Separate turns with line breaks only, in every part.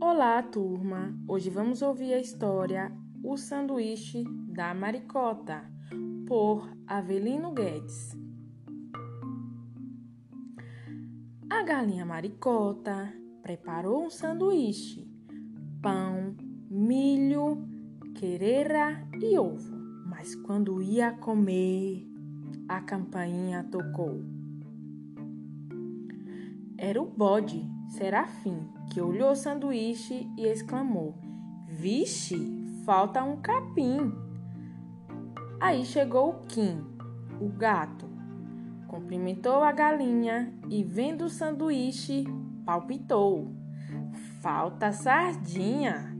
Olá, turma! Hoje vamos ouvir a história O Sanduíche da Maricota, por Avelino Guedes. A galinha Maricota preparou um sanduíche, pão, milho, quereira e ovo. Mas quando ia comer, a campainha tocou. Era o bode Serafim, que olhou o sanduíche e exclamou: Vixe, falta um capim. Aí chegou o Kim, o gato, cumprimentou a galinha e, vendo o sanduíche, palpitou: Falta sardinha.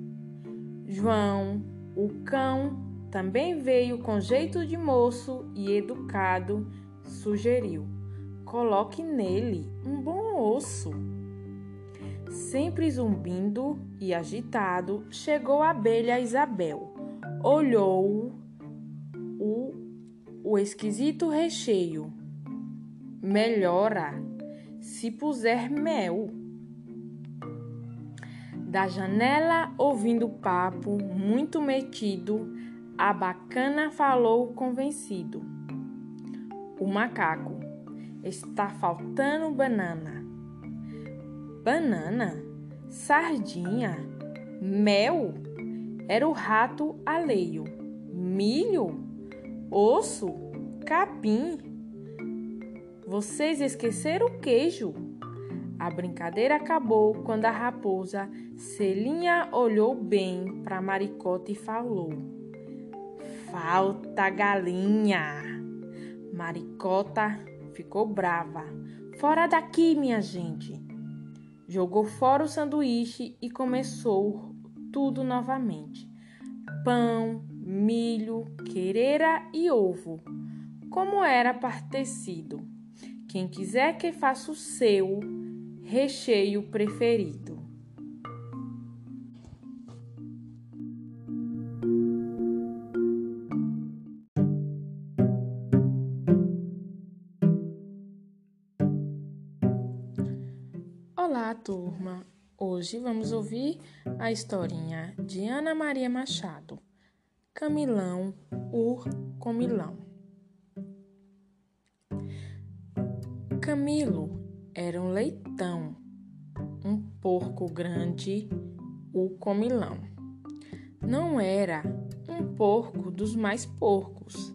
João, o cão, também veio com jeito de moço e educado, sugeriu: Coloque nele um bom osso. Sempre zumbindo e agitado, chegou a abelha Isabel. Olhou o, o esquisito recheio. Melhora se puser mel. Da janela, ouvindo o papo, muito metido, a bacana falou convencido. O macaco está faltando banana banana, sardinha, mel. Era o rato alheio. Milho, osso, capim. Vocês esqueceram o queijo. A brincadeira acabou quando a raposa Celinha olhou bem para Maricota e falou: Falta galinha. Maricota ficou brava. Fora daqui, minha gente. Jogou fora o sanduíche e começou tudo novamente: pão, milho, quereira e ovo, como era partecido. Quem quiser que faça o seu recheio preferido. Hoje vamos ouvir a historinha de Ana Maria Machado, Camilão, Ur Comilão. Camilo era um leitão, um porco grande, o comilão. Não era um porco dos mais porcos,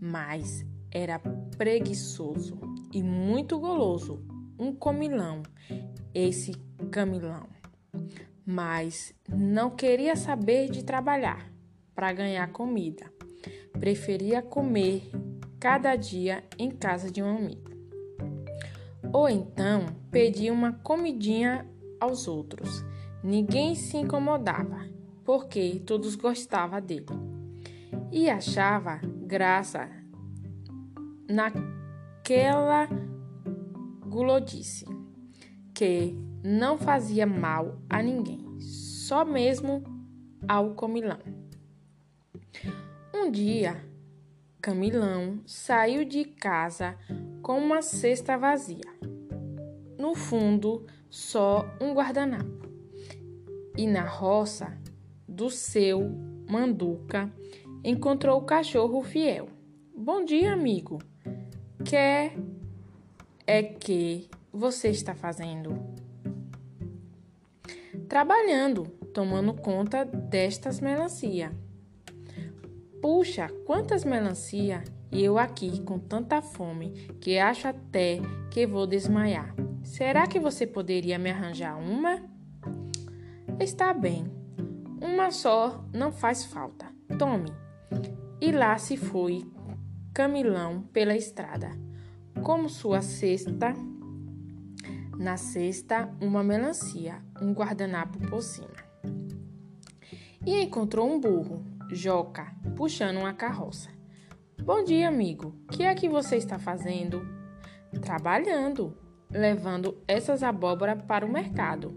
mas era preguiçoso e muito goloso, um comilão esse Camilão, mas não queria saber de trabalhar para ganhar comida. Preferia comer cada dia em casa de um amigo. Ou então pedia uma comidinha aos outros. Ninguém se incomodava, porque todos gostavam dele. E achava graça naquela gulodice que não fazia mal a ninguém, só mesmo ao comilão. Um dia, Camilão saiu de casa com uma cesta vazia. No fundo, só um guardanapo. E na roça do seu manduca encontrou o cachorro fiel. Bom dia, amigo. Quer é que você está fazendo? Trabalhando, tomando conta destas melancia. Puxa, quantas melancia! E eu aqui com tanta fome que acho até que vou desmaiar. Será que você poderia me arranjar uma? Está bem. Uma só não faz falta. Tome. E lá se foi Camilão pela estrada, como sua cesta na cesta, uma melancia, um guardanapo por cima. E encontrou um burro, Joca, puxando uma carroça. Bom dia, amigo. Que é que você está fazendo? Trabalhando, levando essas abóboras para o mercado.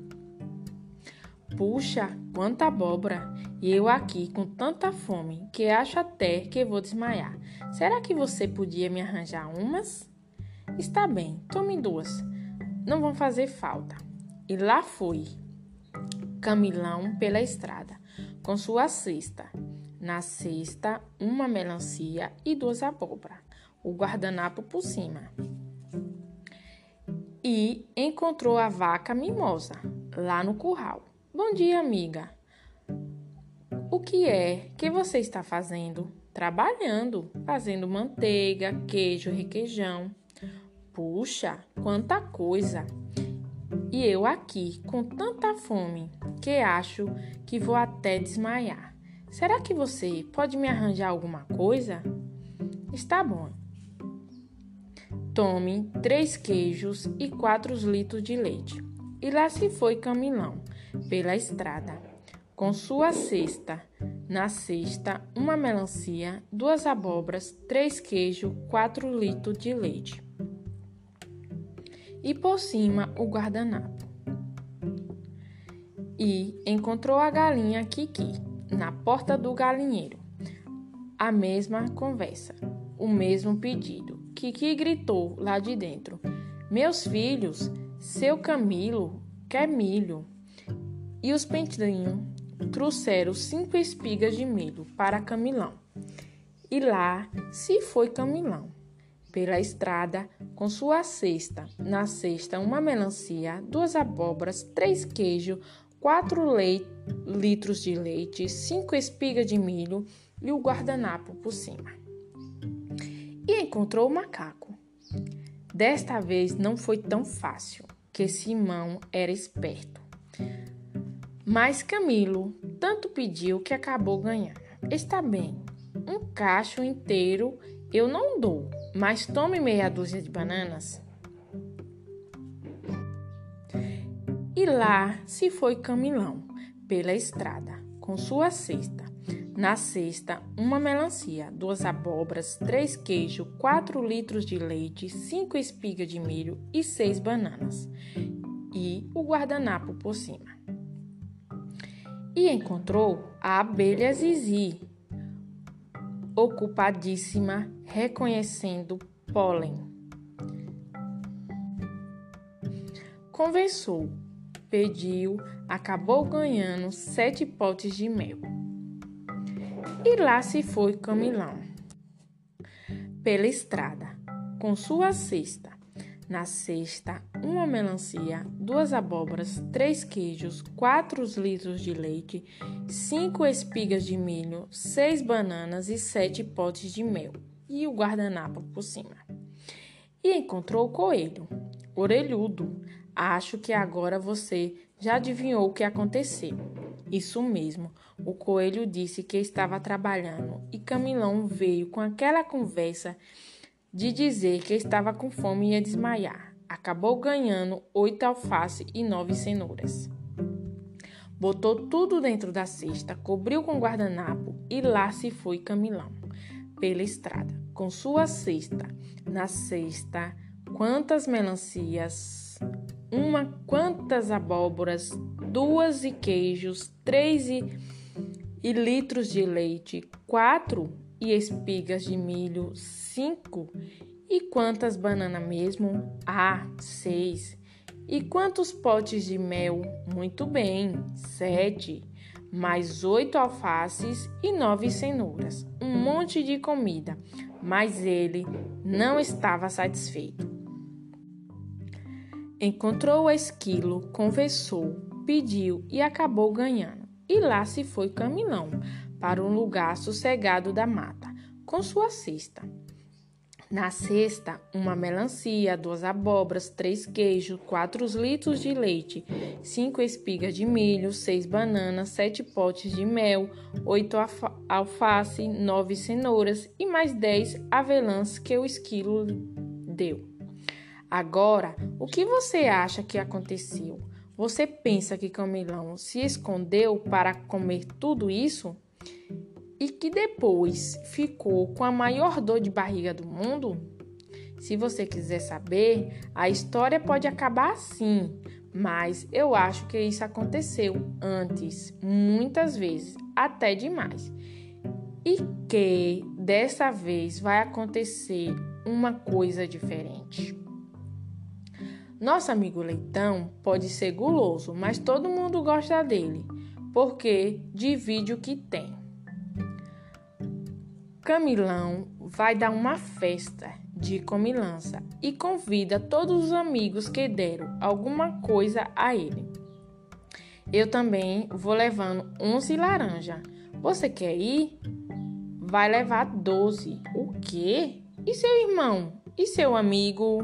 Puxa, quanta abóbora! E eu aqui com tanta fome que acho até que vou desmaiar. Será que você podia me arranjar umas? Está bem, tome duas. Não vão fazer falta. E lá foi Camilão pela estrada, com sua cesta. Na cesta, uma melancia e duas abóbora, o guardanapo por cima. E encontrou a vaca mimosa lá no curral. Bom dia, amiga. O que é que você está fazendo? Trabalhando, fazendo manteiga, queijo, requeijão. Puxa, quanta coisa! E eu aqui com tanta fome que acho que vou até desmaiar. Será que você pode me arranjar alguma coisa? Está bom. Tome três queijos e quatro litros de leite. E lá se foi Camilão pela estrada com sua cesta. Na cesta, uma melancia, duas abóboras, três queijos, quatro litros de leite. E por cima o guardanapo. E encontrou a galinha Kiki na porta do galinheiro. A mesma conversa, o mesmo pedido. Kiki gritou lá de dentro: Meus filhos, seu Camilo quer milho. E os pentrinhos trouxeram cinco espigas de milho para Camilão. E lá se foi Camilão, pela estrada, com sua cesta. Na cesta, uma melancia, duas abóboras, três queijos, quatro litros de leite, cinco espigas de milho e o guardanapo por cima. E encontrou o macaco. Desta vez não foi tão fácil, que Simão era esperto. Mas Camilo tanto pediu que acabou ganhando. Está bem, um cacho inteiro eu não dou, mas tome meia dúzia de bananas. E lá se foi Camilão pela estrada com sua cesta. Na cesta, uma melancia, duas abóboras, três queijos, quatro litros de leite, cinco espigas de milho e seis bananas. E o guardanapo por cima e encontrou a abelha Zizi, ocupadíssima reconhecendo pólen. Conversou, pediu, acabou ganhando sete potes de mel. E lá se foi Camilão, pela estrada, com sua cesta na cesta, uma melancia, duas abóboras, três queijos, quatro litros de leite, cinco espigas de milho, seis bananas e sete potes de mel e o guardanapo por cima. E encontrou o coelho, orelhudo. Acho que agora você já adivinhou o que aconteceu. Isso mesmo, o coelho disse que estava trabalhando e Camilão veio com aquela conversa de dizer que estava com fome e ia desmaiar. Acabou ganhando oito alface e nove cenouras. Botou tudo dentro da cesta, cobriu com guardanapo e lá se foi Camilão, pela estrada, com sua cesta. Na cesta, quantas melancias, uma quantas abóboras, duas e queijos, três e, e litros de leite, quatro e espigas de milho, cinco. E quantas bananas mesmo? Ah, seis. E quantos potes de mel? Muito bem, sete. Mais oito alfaces e nove cenouras. Um monte de comida. Mas ele não estava satisfeito. Encontrou o esquilo, conversou, pediu e acabou ganhando. E lá se foi Camilão, para um lugar sossegado da mata, com sua cesta. Na cesta, uma melancia, duas abóboras, três queijos, quatro litros de leite, cinco espigas de milho, seis bananas, sete potes de mel, oito alface, nove cenouras e mais dez avelãs que o esquilo deu. Agora, o que você acha que aconteceu? Você pensa que Camilão se escondeu para comer tudo isso? E que depois ficou com a maior dor de barriga do mundo? Se você quiser saber, a história pode acabar assim, mas eu acho que isso aconteceu antes, muitas vezes, até demais. E que dessa vez vai acontecer uma coisa diferente. Nosso amigo Leitão pode ser guloso, mas todo mundo gosta dele, porque divide o que tem. Camilão vai dar uma festa de comilança e convida todos os amigos que deram alguma coisa a ele. Eu também vou levando 11 laranja. Você quer ir? Vai levar 12. O quê? E seu irmão? E seu amigo?